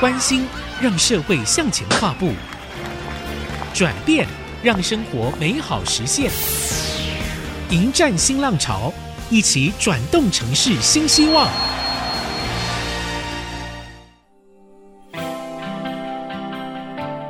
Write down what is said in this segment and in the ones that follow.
关心让社会向前跨步，转变让生活美好实现。迎战新浪潮，一起转动城市新希望。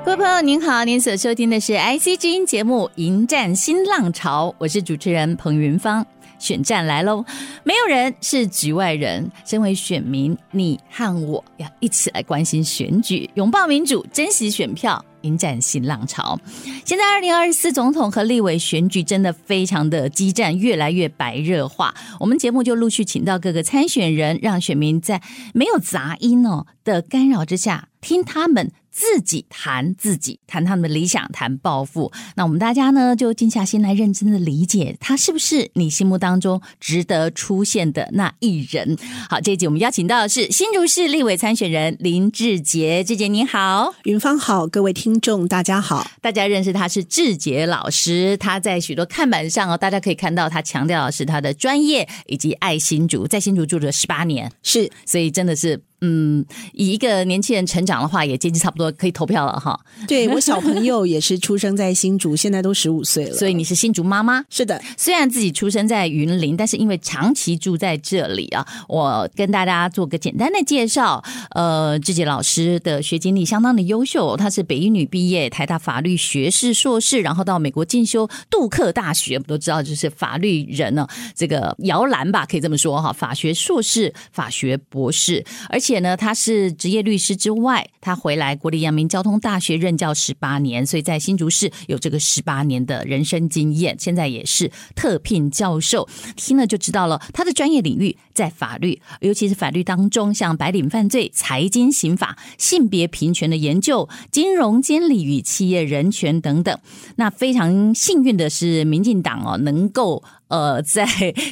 各位朋友您好，您所收听的是 IC 之音节目《迎战新浪潮》，我是主持人彭云芳。选战来喽，没有人是局外人。身为选民，你和我要一起来关心选举，拥抱民主，珍惜选票，迎战新浪潮。现在二零二四总统和立委选举真的非常的激战，越来越白热化。我们节目就陆续请到各个参选人，让选民在没有杂音哦的干扰之下，听他们。自己谈自己，谈他们的理想，谈抱负。那我们大家呢，就静下心来，认真的理解他是不是你心目当中值得出现的那一人。好，这一集我们邀请到的是新竹市立委参选人林志杰，志杰您好，云芳好，各位听众大家好。大家认识他是志杰老师，他在许多看板上哦，大家可以看到他强调的是他的专业以及爱新竹，在新竹住了十八年，是，所以真的是。嗯，以一个年轻人成长的话，也接近差不多可以投票了哈。对，我小朋友也是出生在新竹，现在都十五岁了。所以你是新竹妈妈？是的，虽然自己出生在云林，但是因为长期住在这里啊，我跟大家做个简单的介绍。呃，志杰老师的学经历相当的优秀，他是北一女毕业，台大法律学士、硕士，然后到美国进修杜克大学，我们都知道就是法律人呢，这个摇篮吧，可以这么说哈，法学硕士、法学博士，而且。而且呢，他是职业律师之外，他回来国立阳明交通大学任教十八年，所以在新竹市有这个十八年的人生经验。现在也是特聘教授，听了就知道了。他的专业领域在法律，尤其是法律当中，像白领犯罪、财经刑法、性别平权的研究、金融监理与企业人权等等。那非常幸运的是，民进党哦能够。呃，在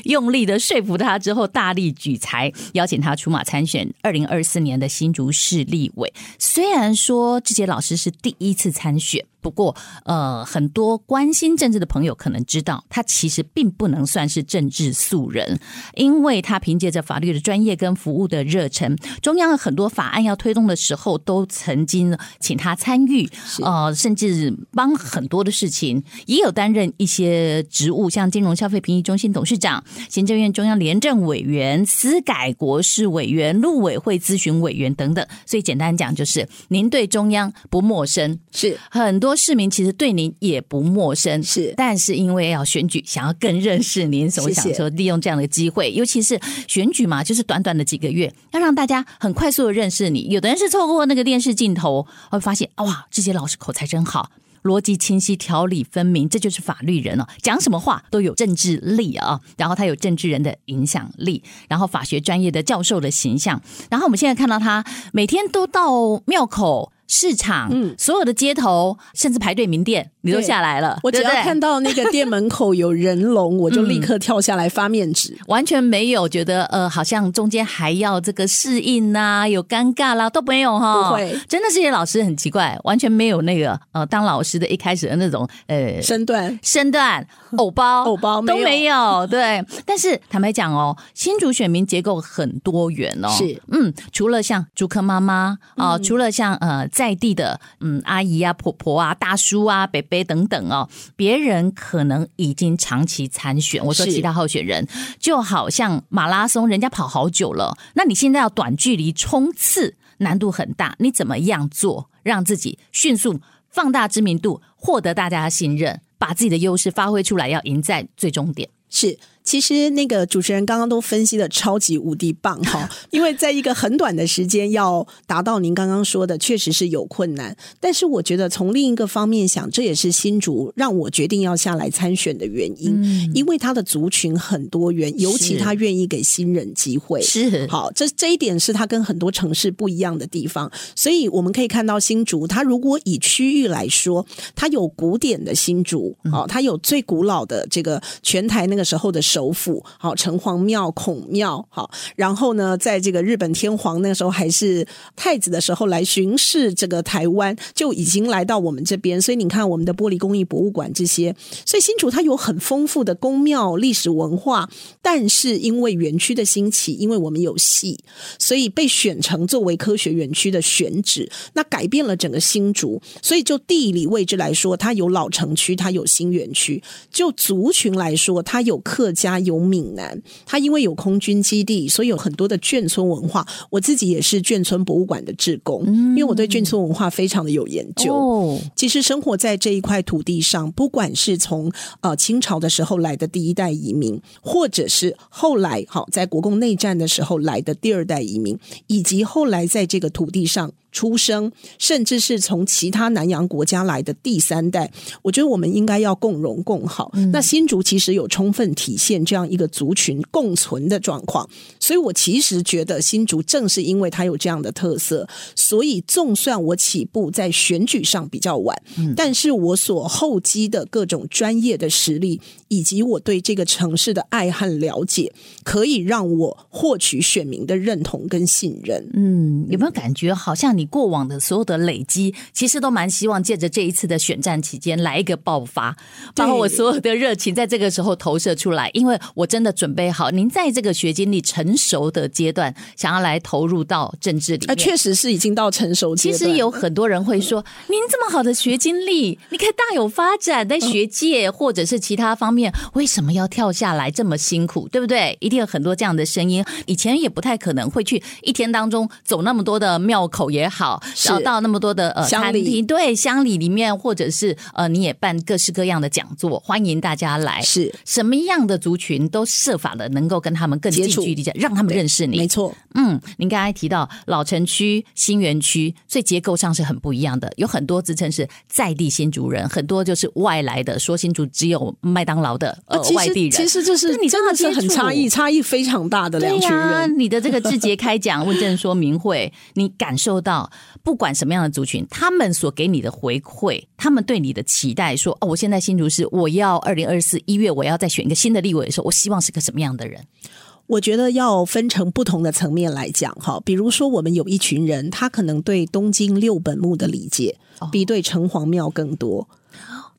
用力的说服他之后，大力举财，邀请他出马参选二零二四年的新竹市立委。虽然说志杰老师是第一次参选。不过，呃，很多关心政治的朋友可能知道，他其实并不能算是政治素人，因为他凭借着法律的专业跟服务的热忱，中央很多法案要推动的时候，都曾经请他参与，呃，甚至帮很多的事情，也有担任一些职务，像金融消费评议中心董事长、行政院中央廉政委员、司改国事委员、陆委会咨询委员等等。所以简单讲，就是您对中央不陌生，是很多。市民其实对您也不陌生，是，但是因为要选举，想要更认识您，所以想说利用这样的机会，尤其是选举嘛，就是短短的几个月，要让大家很快速的认识你。有的人是透过那个电视镜头，会发现哇，这些老师口才真好，逻辑清晰，条理分明，这就是法律人哦，讲什么话都有政治力啊。然后他有政治人的影响力，然后法学专业的教授的形象，然后我们现在看到他每天都到庙口。市场，嗯，所有的街头，甚至排队名店，你都下来了。我只要看到那个店门口有人龙，我就立刻跳下来发面纸，完全没有觉得呃，好像中间还要这个适应呐、啊，有尴尬啦，都没有哈。不会，真的这些老师很奇怪，完全没有那个呃，当老师的一开始的那种呃身段、身段、偶包、偶包都没有。对，但是坦白讲哦，新竹选民结构很多元哦。是，嗯，除了像竹科妈妈啊、呃嗯，除了像呃。在地的嗯，阿姨啊、婆婆啊、大叔啊、伯伯等等哦，别人可能已经长期参选。我说其他候选人就好像马拉松，人家跑好久了，那你现在要短距离冲刺，难度很大。你怎么样做，让自己迅速放大知名度，获得大家的信任，把自己的优势发挥出来，要赢在最终点。是。其实那个主持人刚刚都分析的超级无敌棒哈，因为在一个很短的时间要达到您刚刚说的，确实是有困难。但是我觉得从另一个方面想，这也是新竹让我决定要下来参选的原因，嗯、因为他的族群很多元，尤其他愿意给新人机会。是好，这这一点是他跟很多城市不一样的地方。所以我们可以看到新竹，它如果以区域来说，它有古典的新竹，哦，它有最古老的这个全台那个时候的。首府，好，城隍庙、孔庙，好，然后呢，在这个日本天皇那时候还是太子的时候来巡视这个台湾，就已经来到我们这边。所以你看，我们的玻璃工艺博物馆这些，所以新竹它有很丰富的宫庙历史文化。但是因为园区的兴起，因为我们有戏，所以被选成作为科学园区的选址，那改变了整个新竹。所以就地理位置来说，它有老城区，它有新园区；就族群来说，它有客家，有闽南。它因为有空军基地，所以有很多的眷村文化。我自己也是眷村博物馆的志工，因为我对眷村文化非常的有研究。哦，其实生活在这一块土地上，不管是从呃清朝的时候来的第一代移民，或者是后来好在国共内战的时候来的第二代移民，以及后来在这个土地上。出生，甚至是从其他南洋国家来的第三代，我觉得我们应该要共荣共好。嗯、那新竹其实有充分体现这样一个族群共存的状况，所以我其实觉得新竹正是因为它有这样的特色，所以纵算我起步在选举上比较晚，嗯、但是我所厚积的各种专业的实力，以及我对这个城市的爱和了解，可以让我获取选民的认同跟信任。嗯，有没有感觉好像你？过往的所有的累积，其实都蛮希望借着这一次的选战期间来一个爆发，把我所有的热情在这个时候投射出来。因为我真的准备好，您在这个学经历成熟的阶段，想要来投入到政治里面，确实是已经到成熟阶段。其实有很多人会说，您这么好的学经历，你可以大有发展，在学界或者是其他方面，为什么要跳下来这么辛苦？对不对？一定有很多这样的声音。以前也不太可能会去一天当中走那么多的庙口也好。好，找到那么多的呃餐厅，对，乡里里面，或者是呃，你也办各式各样的讲座，欢迎大家来。是什么样的族群都设法的能够跟他们更近距离的，让他们认识你。没错，嗯，您刚才提到老城区、新园区，所以结构上是很不一样的。有很多自称是在地新族人，很多就是外来的，说新竹只有麦当劳的呃外地人。其实这是你真的是很差异，差异非常大的两群人。啊、你的这个志节开讲 问政说明会，你感受到。不管什么样的族群，他们所给你的回馈，他们对你的期待，说哦，我现在新竹市，我要二零二四一月，我要再选一个新的立委的时候，我希望是个什么样的人？我觉得要分成不同的层面来讲，哈，比如说我们有一群人，他可能对东京六本木的理解比对城隍庙更多。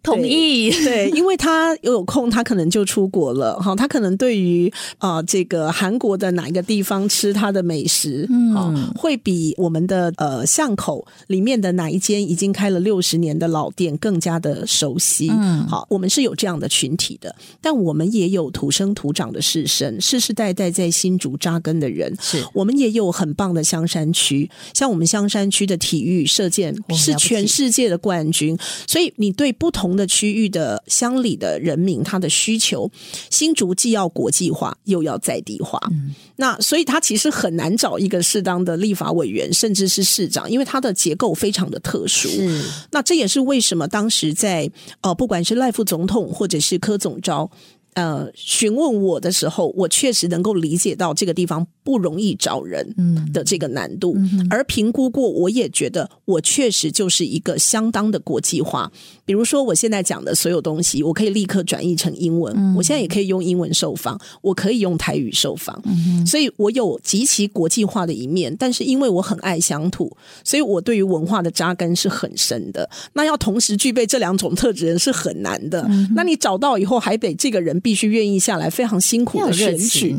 同意，对，因为他有空，他可能就出国了哈。他可能对于啊、呃、这个韩国的哪一个地方吃他的美食，嗯，会比我们的呃巷口里面的哪一间已经开了六十年的老店更加的熟悉。嗯，好，我们是有这样的群体的，但我们也有土生土长的士绅，世世代代在新竹扎根的人。是我们也有很棒的香山区，像我们香山区的体育射箭是全世界的冠军，所以你对不同。的区域的乡里的人民，他的需求，新竹既要国际化，又要在地化。嗯、那所以他其实很难找一个适当的立法委员，甚至是市长，因为他的结构非常的特殊。是那这也是为什么当时在呃，不管是赖副总统或者是柯总召。呃，询问我的时候，我确实能够理解到这个地方不容易找人的这个难度，而评估过，我也觉得我确实就是一个相当的国际化。比如说，我现在讲的所有东西，我可以立刻转译成英文，嗯、我现在也可以用英文受访，我可以用台语受访，嗯、所以我有极其国际化的一面。但是因为我很爱乡土，所以我对于文化的扎根是很深的。那要同时具备这两种特质人是很难的。嗯、那你找到以后，还得这个人。必须愿意下来，非常辛苦的选举。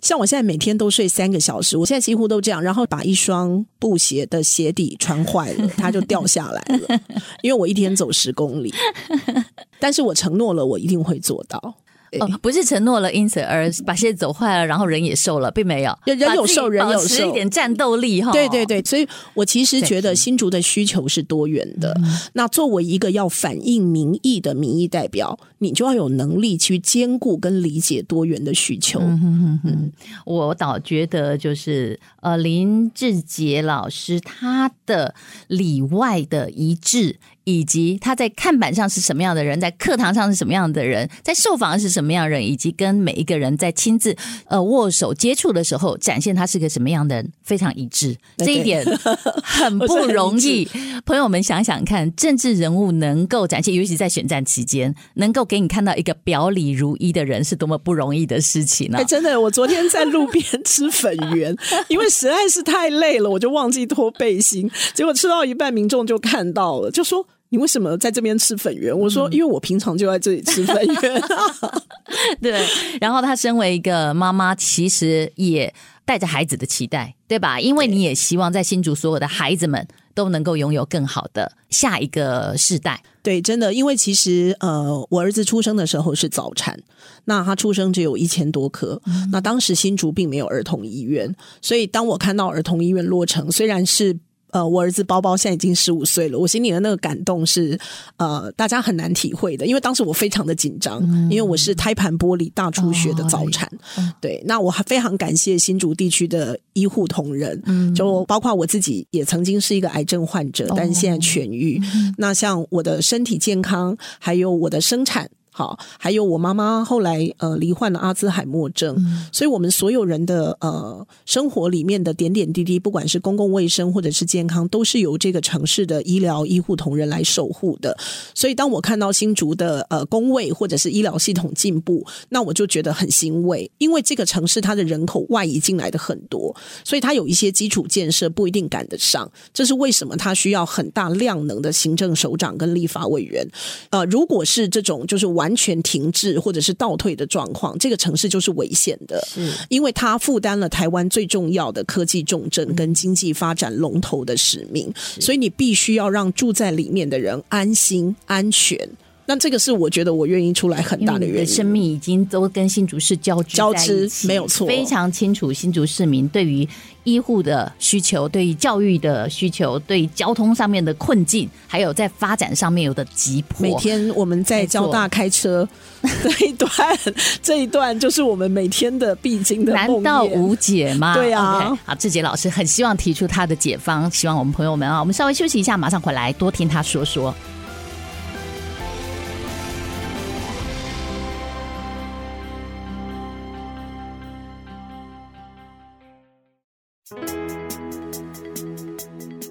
像我现在每天都睡三个小时，我现在几乎都这样。然后把一双布鞋的鞋底穿坏了，它就掉下来了。因为我一天走十公里，但是我承诺了，我一定会做到。哦，不是承诺了，因此而把鞋走坏了，然后人也瘦了，并没有，人有瘦，人有瘦，一点战斗力哈。对对对，所以我其实觉得新竹的需求是多元的。嗯、那作为一个要反映民意的民意代表，你就要有能力去兼顾跟理解多元的需求。嗯嗯嗯，我倒觉得就是呃，林志杰老师他的里外的一致。以及他在看板上是什么样的人，在课堂上是什么样的人，在受访是什么样的人，以及跟每一个人在亲自呃握手接触的时候，展现他是个什么样的人，非常一致。这一点很不容易。朋友们想想看，政治人物能够展现，尤其在选战期间，能够给你看到一个表里如一的人，是多么不容易的事情呢、真的，我昨天在路边吃粉圆，因为实在是太累了，我就忘记脱背心，结果吃到一半，民众就看到了，就说。你为什么在这边吃粉圆？我说，因为我平常就在这里吃粉圆。对，然后她身为一个妈妈，其实也带着孩子的期待，对吧？因为你也希望在新竹所有的孩子们都能够拥有更好的下一个世代。对，真的，因为其实呃，我儿子出生的时候是早产，那他出生只有一千多颗，嗯。那当时新竹并没有儿童医院，所以当我看到儿童医院落成，虽然是。呃，我儿子包包现在已经十五岁了，我心里的那个感动是，呃，大家很难体会的，因为当时我非常的紧张，嗯、因为我是胎盘剥离大出血的早产，哦、对，那我还非常感谢新竹地区的医护同仁，嗯，就包括我自己也曾经是一个癌症患者，哦、但是现在痊愈、嗯，那像我的身体健康，还有我的生产。好，还有我妈妈后来呃罹患了阿兹海默症，嗯，所以我们所有人的呃生活里面的点点滴滴，不管是公共卫生或者是健康，都是由这个城市的医疗医护同仁来守护的。所以当我看到新竹的呃工位或者是医疗系统进步，那我就觉得很欣慰，因为这个城市它的人口外移进来的很多，所以它有一些基础建设不一定赶得上，这是为什么它需要很大量能的行政首长跟立法委员。呃，如果是这种就是完。完全停滞或者是倒退的状况，这个城市就是危险的，是因为它负担了台湾最重要的科技重镇跟经济发展龙头的使命，所以你必须要让住在里面的人安心安全。那这个是我觉得我愿意出来很大的原因。的生命已经都跟新竹市交织交织，没有错，非常清楚新竹市民对于医护的需求，对于教育的需求，对于交通上面的困境，还有在发展上面有的急迫。每天我们在交大开车 这一段，这一段就是我们每天的必经的。难道无解吗？对啊。Okay, 好，志杰老师很希望提出他的解方，希望我们朋友们啊，我们稍微休息一下，马上回来多听他说说。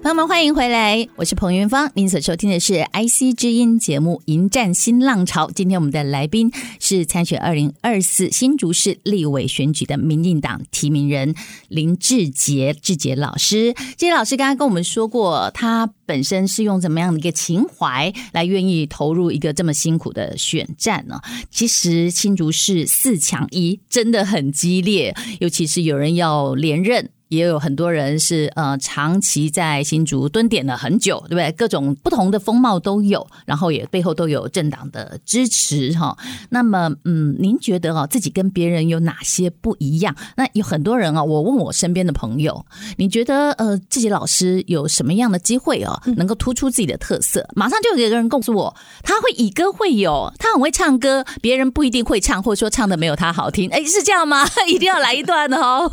朋友们，欢迎回来，我是彭云芳。您所收听的是 IC 之音节目《迎战新浪潮》。今天我们的来宾是参选二零二四新竹市立委选举的民进党提名人林志杰，志杰老师。志杰老师刚刚跟我们说过，他本身是用怎么样的一个情怀来愿意投入一个这么辛苦的选战呢？其实新竹市四强一真的很激烈，尤其是有人要连任。也有很多人是呃长期在新竹蹲点了很久，对不对？各种不同的风貌都有，然后也背后都有政党的支持哈。那么，嗯，您觉得啊，自己跟别人有哪些不一样？那有很多人啊，我问我身边的朋友，你觉得呃，自己老师有什么样的机会哦，能够突出自己的特色？马上就有一个人告诉我，他会以歌会友，他很会唱歌，别人不一定会唱，或者说唱的没有他好听。哎，是这样吗？一定要来一段哦。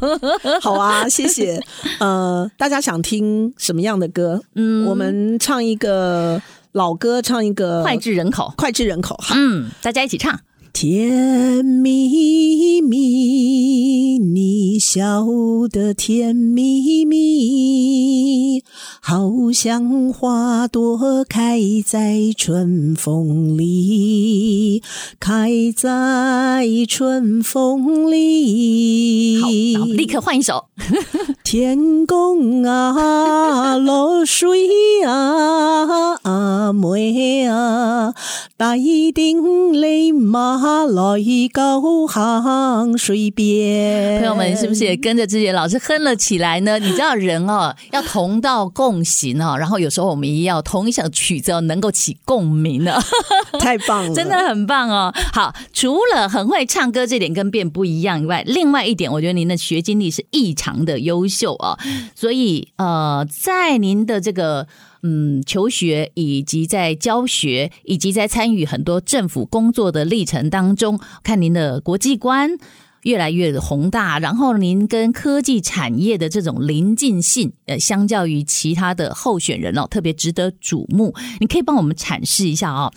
好啊，谢谢。谢谢，呃，大家想听什么样的歌？嗯，我们唱一个老歌，唱一个脍炙人口，脍炙人口。好，嗯，大家一起唱。甜蜜蜜，你笑得甜蜜蜜，好像花朵开在春风里，开在春风里。好，立刻换一首。天公啊，落水啊，阿妹啊，带顶雷马来高行水边。朋友们，是不是也跟着志杰老师哼了起来呢？你知道人哦，要同道共行啊，然后有时候我们也要同一首曲子能够起共鸣呢。太棒了，真的很棒哦。好，除了很会唱歌这点跟别人不一样以外，另外一点，我觉得您的学经历是异常的优秀。秀啊，所以呃，在您的这个嗯求学，以及在教学，以及在参与很多政府工作的历程当中，看您的国际观，越来越宏大，然后您跟科技产业的这种临近性，呃，相较于其他的候选人哦，特别值得瞩目。你可以帮我们阐释一下、哦。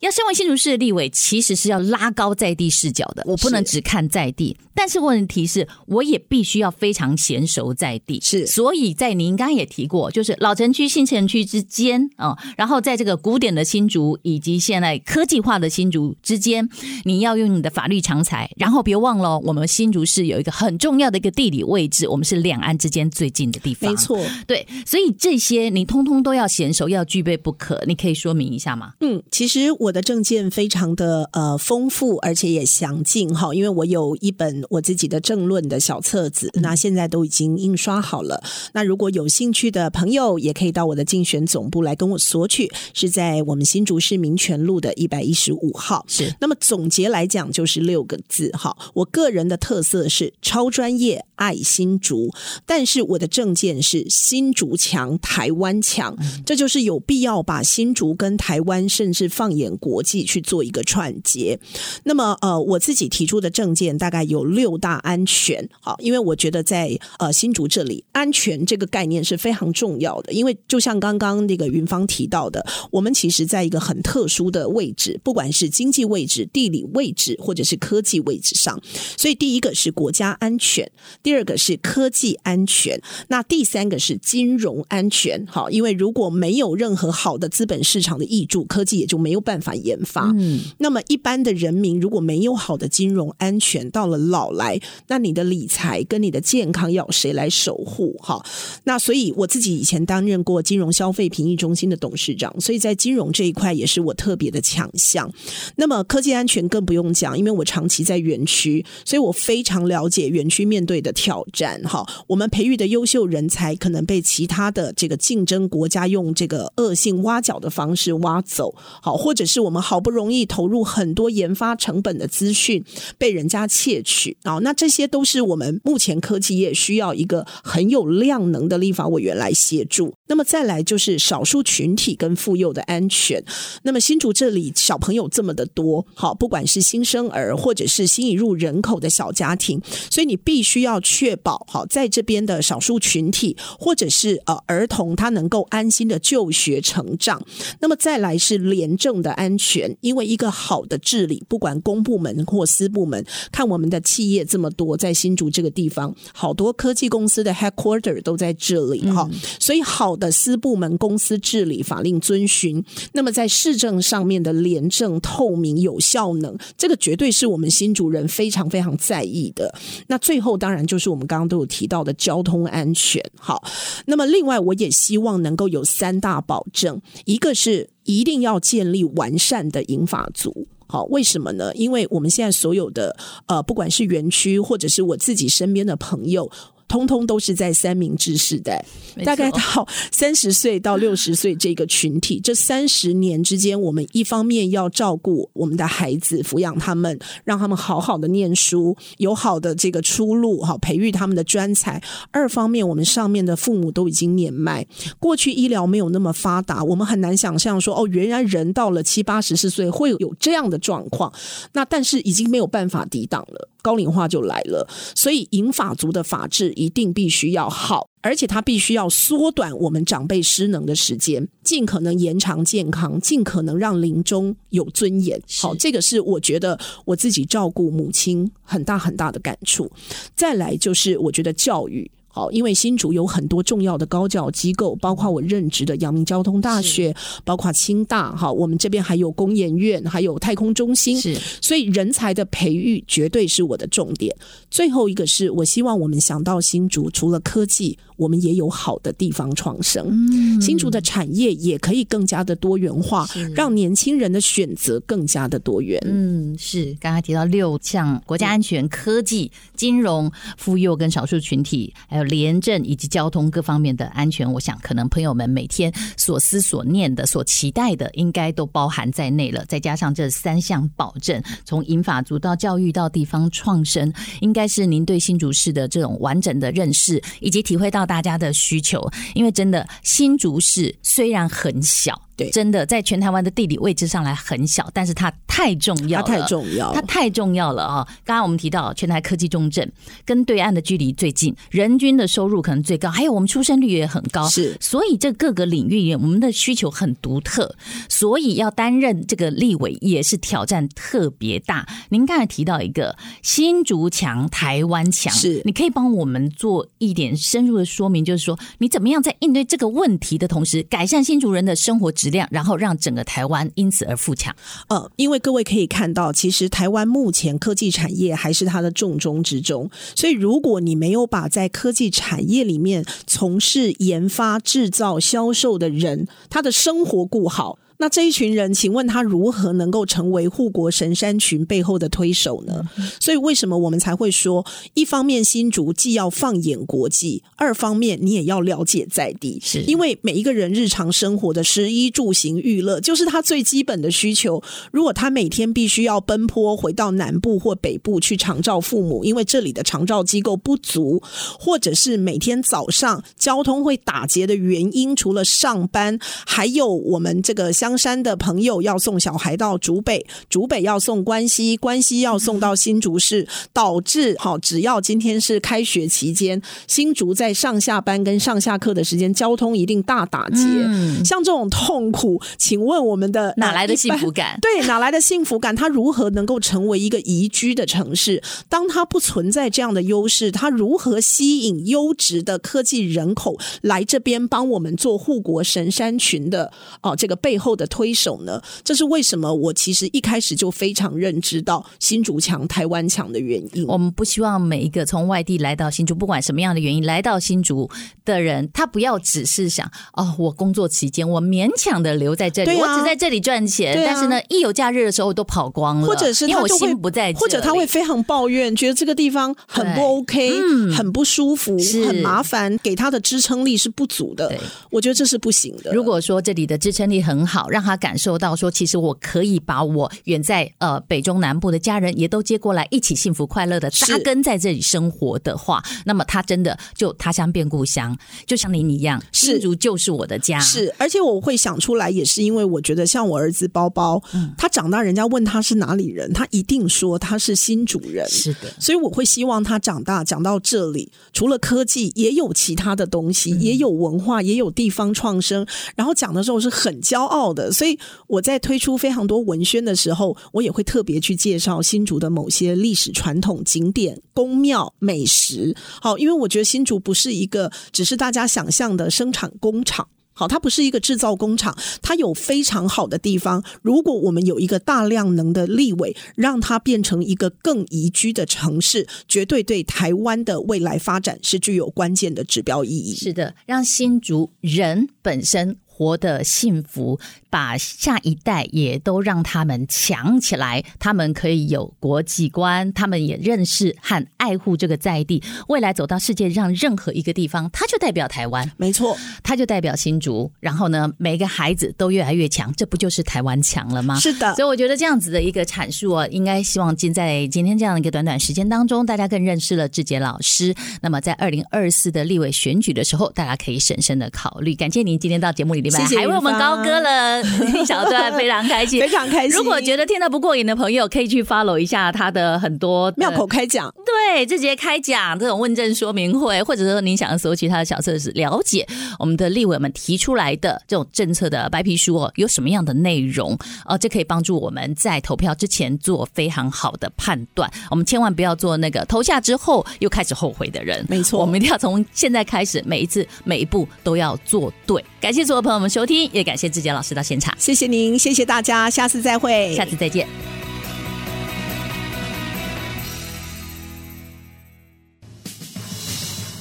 要身为新竹市的立委，其实是要拉高在地视角的。我不能只看在地，但是问题是，我也必须要非常娴熟在地。是，所以在您刚刚也提过，就是老城区、新城区之间啊，然后在这个古典的新竹以及现在科技化的新竹之间，你要用你的法律常才。然后别忘了，我们新竹市有一个很重要的一个地理位置，我们是两岸之间最近的地方。没错，对，所以这些你通通都要娴熟，要具备不可。你可以说明一下吗？嗯，其实我。的证件非常的呃丰富，而且也详尽哈，因为我有一本我自己的政论的小册子，那现在都已经印刷好了。那如果有兴趣的朋友，也可以到我的竞选总部来跟我索取，是在我们新竹市民权路的一百一十五号。是，那么总结来讲就是六个字哈，我个人的特色是超专业爱新竹，但是我的证件是新竹强台湾强，这就是有必要把新竹跟台湾甚至放眼。国际去做一个串接，那么呃，我自己提出的政见大概有六大安全，好，因为我觉得在呃新竹这里，安全这个概念是非常重要的，因为就像刚刚那个云芳提到的，我们其实在一个很特殊的位置，不管是经济位置、地理位置，或者是科技位置上，所以第一个是国家安全，第二个是科技安全，那第三个是金融安全，好，因为如果没有任何好的资本市场的挹注，科技也就没有办法。研发，嗯，那么一般的人民如果没有好的金融安全，到了老来，那你的理财跟你的健康要谁来守护？哈，那所以我自己以前担任过金融消费评议中心的董事长，所以在金融这一块也是我特别的强项。那么科技安全更不用讲，因为我长期在园区，所以我非常了解园区面对的挑战。哈，我们培育的优秀人才可能被其他的这个竞争国家用这个恶性挖角的方式挖走，好，或者是。是我们好不容易投入很多研发成本的资讯被人家窃取啊，那这些都是我们目前科技业需要一个很有量能的立法委员来协助。那么再来就是少数群体跟妇幼的安全。那么新竹这里小朋友这么的多，好，不管是新生儿或者是新移入人口的小家庭，所以你必须要确保好在这边的少数群体或者是呃儿童他能够安心的就学成长。那么再来是廉政的安全，因为一个好的治理，不管公部门或私部门，看我们的企业这么多，在新竹这个地方，好多科技公司的 headquarter 都在这里哈，嗯，所以好。的私部门公司治理法令遵循，那么在市政上面的廉政透明有效能，这个绝对是我们新竹人非常非常在意的。那最后当然就是我们刚刚都有提到的交通安全。好，那么另外我也希望能够有三大保证，一个是一定要建立完善的引法族。好，为什么呢？因为我们现在所有的呃，不管是园区或者是我自己身边的朋友。通通都是在三明治时代，大概到三十岁到六十岁这个群体，这三十年之间，我们一方面要照顾我们的孩子，抚养他们，让他们好好的念书，有好的这个出路，哈，培育他们的专才；二方面，我们上面的父母都已经年迈，过去医疗没有那么发达，我们很难想象说，哦，原来人到了七八十四岁会有这样的状况，那但是已经没有办法抵挡了。高龄化就来了，所以银法族的法制一定必须要好，而且它必须要缩短我们长辈失能的时间，尽可能延长健康，尽可能让临终有尊严。好，这个是我觉得我自己照顾母亲很大很大的感触。再来就是我觉得教育。好，因为新竹有很多重要的高教机构，包括我任职的阳明交通大学，包括清大。哈，我们这边还有工研院，还有太空中心。是，所以人才的培育绝对是我的重点。最后一个是我希望我们想到新竹，除了科技，我们也有好的地方创生。嗯，新竹的产业也可以更加的多元化，让年轻人的选择更加的多元。嗯，是。刚才提到六项：国家安全、科技、金融、妇幼跟少数群体，还有。廉政以及交通各方面的安全，我想可能朋友们每天所思所念的、所期待的，应该都包含在内了。再加上这三项保证，从银发族到教育到地方创生，应该是您对新竹市的这种完整的认识，以及体会到大家的需求。因为真的新竹市虽然很小。对，真的在全台湾的地理位置上来很小，但是它太重要了，它太重要，它太重要了啊！刚刚我们提到全台科技重镇，跟对岸的距离最近，人均的收入可能最高，还有我们出生率也很高，是，所以这各个领域我们的需求很独特，所以要担任这个立委也是挑战特别大。您刚才提到一个新竹强，台湾强，是，你可以帮我们做一点深入的说明，就是说你怎么样在应对这个问题的同时，改善新竹人的生活质质量，然后让整个台湾因此而富强。呃，因为各位可以看到，其实台湾目前科技产业还是它的重中之重。所以，如果你没有把在科技产业里面从事研发、制造、销售的人，他的生活过好。那这一群人，请问他如何能够成为护国神山群背后的推手呢？所以为什么我们才会说，一方面新竹既要放眼国际，二方面你也要了解在地，是因为每一个人日常生活的食衣住行娱乐，就是他最基本的需求。如果他每天必须要奔波回到南部或北部去长照父母，因为这里的长照机构不足，或者是每天早上交通会打劫的原因，除了上班，还有我们这个像。香山的朋友要送小孩到竹北，竹北要送关西，关西要送到新竹市，导致好，只要今天是开学期间，新竹在上下班跟上下课的时间，交通一定大打劫。嗯、像这种痛苦，请问我们的哪来的幸福感？对，哪来的幸福感？它如何能够成为一个宜居的城市？当它不存在这样的优势，它如何吸引优质的科技人口来这边帮我们做护国神山群的哦？这个背后。的推手呢？这是为什么？我其实一开始就非常认知到新竹强、台湾强的原因。我们不希望每一个从外地来到新竹，不管什么样的原因来到新竹的人，他不要只是想哦，我工作期间我勉强的留在这里，啊、我只在这里赚钱。啊、但是呢，一有假日的时候都跑光了，或者是因为我心不在，或者他会非常抱怨，觉得这个地方很不 OK，嗯、很不舒服，很麻烦，给他的支撑力是不足的。我觉得这是不行的。如果说这里的支撑力很好。让他感受到说，其实我可以把我远在呃北中南部的家人也都接过来，一起幸福快乐的扎根在这里生活的话，那么他真的就他乡变故乡，就像您一样，新竹就是我的家。是，而且我会想出来，也是因为我觉得像我儿子包包，嗯、他长大，人家问他是哪里人，他一定说他是新主人。是的，所以我会希望他长大讲到这里，除了科技，也有其他的东西，嗯、也有文化，也有地方创生，然后讲的时候是很骄傲的。所以我在推出非常多文宣的时候，我也会特别去介绍新竹的某些历史传统景点、宫庙、美食。好，因为我觉得新竹不是一个只是大家想象的生产工厂。好，它不是一个制造工厂，它有非常好的地方。如果我们有一个大量能的立委，让它变成一个更宜居的城市，绝对对台湾的未来发展是具有关键的指标意义。是的，让新竹人本身。活得幸福，把下一代也都让他们强起来，他们可以有国际观，他们也认识和爱护这个在地，未来走到世界上任何一个地方，他就代表台湾，没错，他就代表新竹。然后呢，每个孩子都越来越强，这不就是台湾强了吗？是的，所以我觉得这样子的一个阐述啊，应该希望今在今天这样的一个短短时间当中，大家更认识了志杰老师。那么在二零二四的立委选举的时候，大家可以审慎的考虑。感谢您今天到节目里。谢谢，还为我们高歌了一小段，非常开心，非常开心。如果觉得听得不过瘾的朋友，可以去 follow 一下他的很多妙口开讲，对，这节开讲这种问政说明会，或者说您想要搜其他的小册子，了解我们的立委们提出来的这种政策的白皮书哦，有什么样的内容哦，这可以帮助我们在投票之前做非常好的判断。我们千万不要做那个投下之后又开始后悔的人。没错，我们一定要从现在开始，每一次每一步都要做对。感谢所有朋友们收听，也感谢志杰老师到现场。谢谢您，谢谢大家，下次再会，下次再见。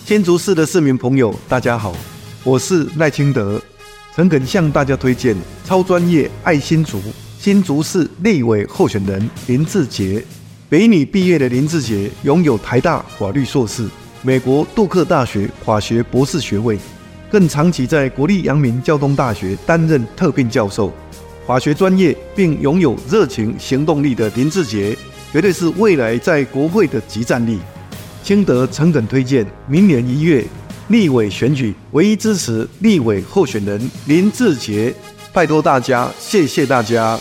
新竹市的市民朋友，大家好，我是赖清德，诚恳向大家推荐超专业爱心竹新竹市立委候选人林志杰。北女毕业的林志杰，拥有台大法律硕士、美国杜克大学法学博士学位。更长期在国立阳明交通大学担任特聘教授，法学专业并拥有热情行动力的林志杰，绝对是未来在国会的即战力。清德诚恳推荐，明年一月立委选举唯一支持立委候选人林志杰，拜托大家，谢谢大家。